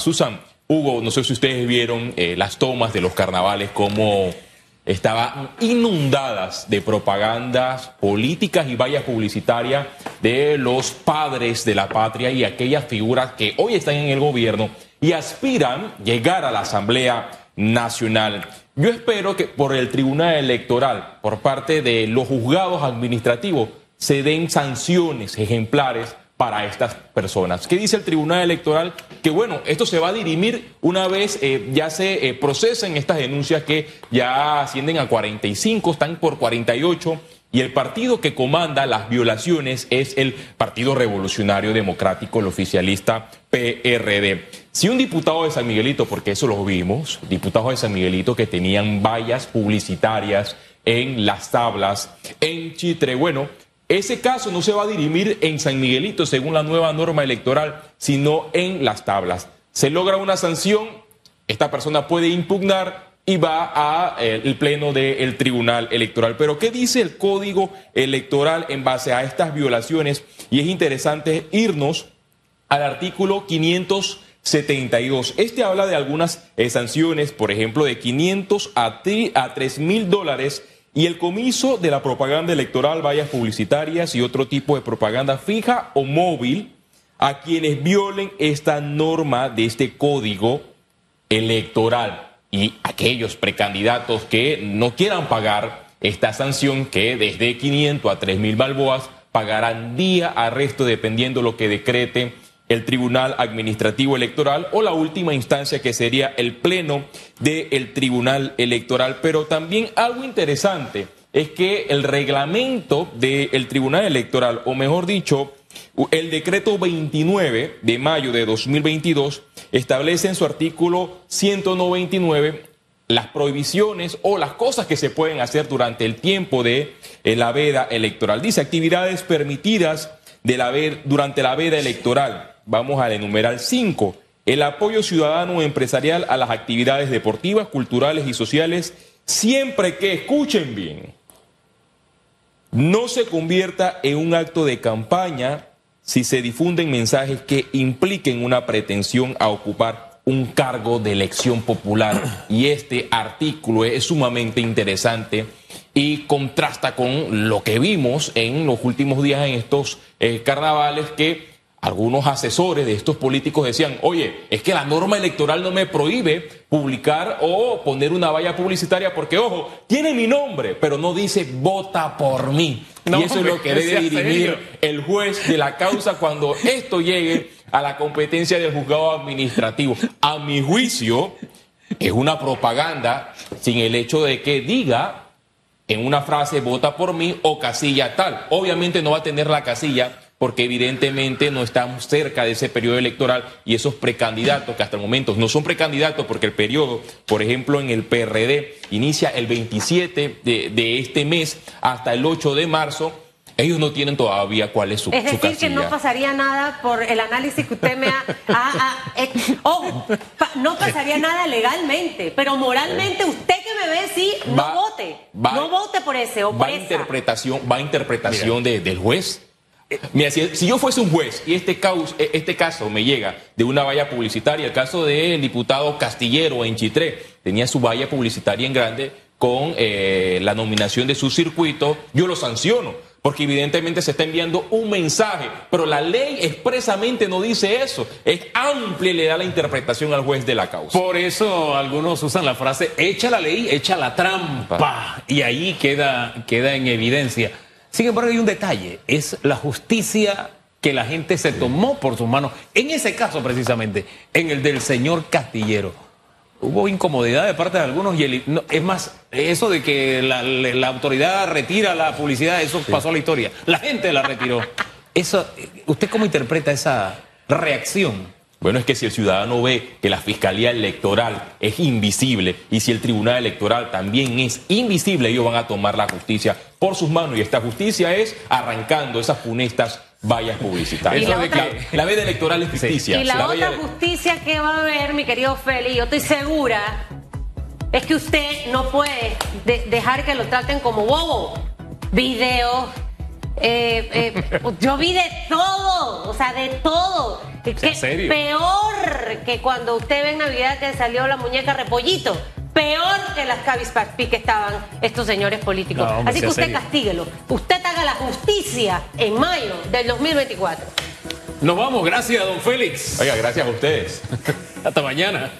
Susan, Hugo, no sé si ustedes vieron eh, las tomas de los carnavales, cómo estaban inundadas de propagandas políticas y vallas publicitarias de los padres de la patria y aquellas figuras que hoy están en el gobierno y aspiran llegar a la Asamblea Nacional. Yo espero que por el Tribunal Electoral, por parte de los juzgados administrativos, se den sanciones ejemplares para estas personas. ¿Qué dice el Tribunal Electoral? Que bueno, esto se va a dirimir una vez eh, ya se eh, procesen estas denuncias que ya ascienden a 45, están por 48 y el partido que comanda las violaciones es el Partido Revolucionario Democrático, el oficialista PRD. Si un diputado de San Miguelito, porque eso lo vimos, diputados de San Miguelito que tenían vallas publicitarias en las tablas en Chitre, bueno, ese caso no se va a dirimir en San Miguelito según la nueva norma electoral, sino en las tablas. Se logra una sanción, esta persona puede impugnar y va al eh, pleno del Tribunal Electoral. Pero ¿qué dice el Código Electoral en base a estas violaciones? Y es interesante irnos al artículo 572. Este habla de algunas eh, sanciones, por ejemplo, de 500 a, a 3 mil dólares y el comiso de la propaganda electoral, vallas publicitarias y otro tipo de propaganda fija o móvil a quienes violen esta norma de este código electoral. Y aquellos precandidatos que no quieran pagar esta sanción que desde 500 a 3 mil balboas pagarán día arresto dependiendo lo que decrete el Tribunal Administrativo Electoral o la última instancia que sería el Pleno del Tribunal Electoral. Pero también algo interesante es que el reglamento del Tribunal Electoral, o mejor dicho, el decreto 29 de mayo de 2022 establece en su artículo 199 las prohibiciones o las cosas que se pueden hacer durante el tiempo de eh, la veda electoral. Dice actividades permitidas de la durante la veda electoral vamos a enumerar cinco. El apoyo ciudadano empresarial a las actividades deportivas, culturales y sociales, siempre que, escuchen bien, no se convierta en un acto de campaña si se difunden mensajes que impliquen una pretensión a ocupar un cargo de elección popular. Y este artículo es sumamente interesante y contrasta con lo que vimos en los últimos días en estos eh, carnavales que algunos asesores de estos políticos decían, oye, es que la norma electoral no me prohíbe publicar o poner una valla publicitaria porque, ojo, tiene mi nombre, pero no dice vota por mí. y eso es lo que debe dirimir el juez de la causa cuando esto llegue a la competencia del juzgado administrativo. A mi juicio, es una propaganda sin el hecho de que diga en una frase vota por mí o casilla tal. Obviamente no va a tener la casilla porque evidentemente no estamos cerca de ese periodo electoral y esos precandidatos que hasta el momento no son precandidatos porque el periodo, por ejemplo, en el PRD inicia el 27 de, este mes hasta el 8 de marzo. Ellos no tienen todavía cuál es su Es decir, que no pasaría nada por el análisis que usted me ha... ojo, no pasaría nada legalmente, pero moralmente usted que me ve, sí, no vote. no vote por ese o por va Interpretación, va interpretación del juez Mira, si, yo fuese un juez y este, e, este caso me llega de una valla publicitaria, el caso del diputado Castillero en Chitré, tenía su valla publicitaria en grande con eh, la nominación de su circuito, yo lo sanciono, porque evidentemente se está enviando un mensaje, pero la ley expresamente no dice eso, es amplia y le da la interpretación al juez de la causa. Por eso algunos usan la frase, echa la ley, echa la trampa, y ahí queda, queda en evidencia. Sin embargo, hay un detalle, es la justicia que la gente se tomó por sus manos. En ese caso, precisamente, en el del señor Castillero, hubo incomodidad de parte de algunos y es más, eso de que la, autoridad retira la publicidad, eso pasó a la historia. La gente la retiró. Eso, ¿Usted cómo interpreta esa reacción? Bueno, es que si el ciudadano ve que la Fiscalía Electoral es invisible y si el Tribunal Electoral también es invisible, ellos van a tomar la justicia por sus manos y esta justicia es arrancando esas funestas vallas publicitarias. la, la, veda electoral es ficticia. Y la, otra justicia que va a haber, mi querido Feli, yo estoy segura, es que usted no puede dejar que lo traten como bobo. Videos, eh, eh, yo vi de todo, o sea, de todo Peor que cuando usted ve en Navidad que salió la muñeca repollito. Peor que las cabispapi que estaban estos señores políticos. Así que usted castíguelo. Usted haga la justicia en mayo del 2024. Nos vamos, gracias, don Félix. Oiga, gracias a ustedes. Hasta mañana.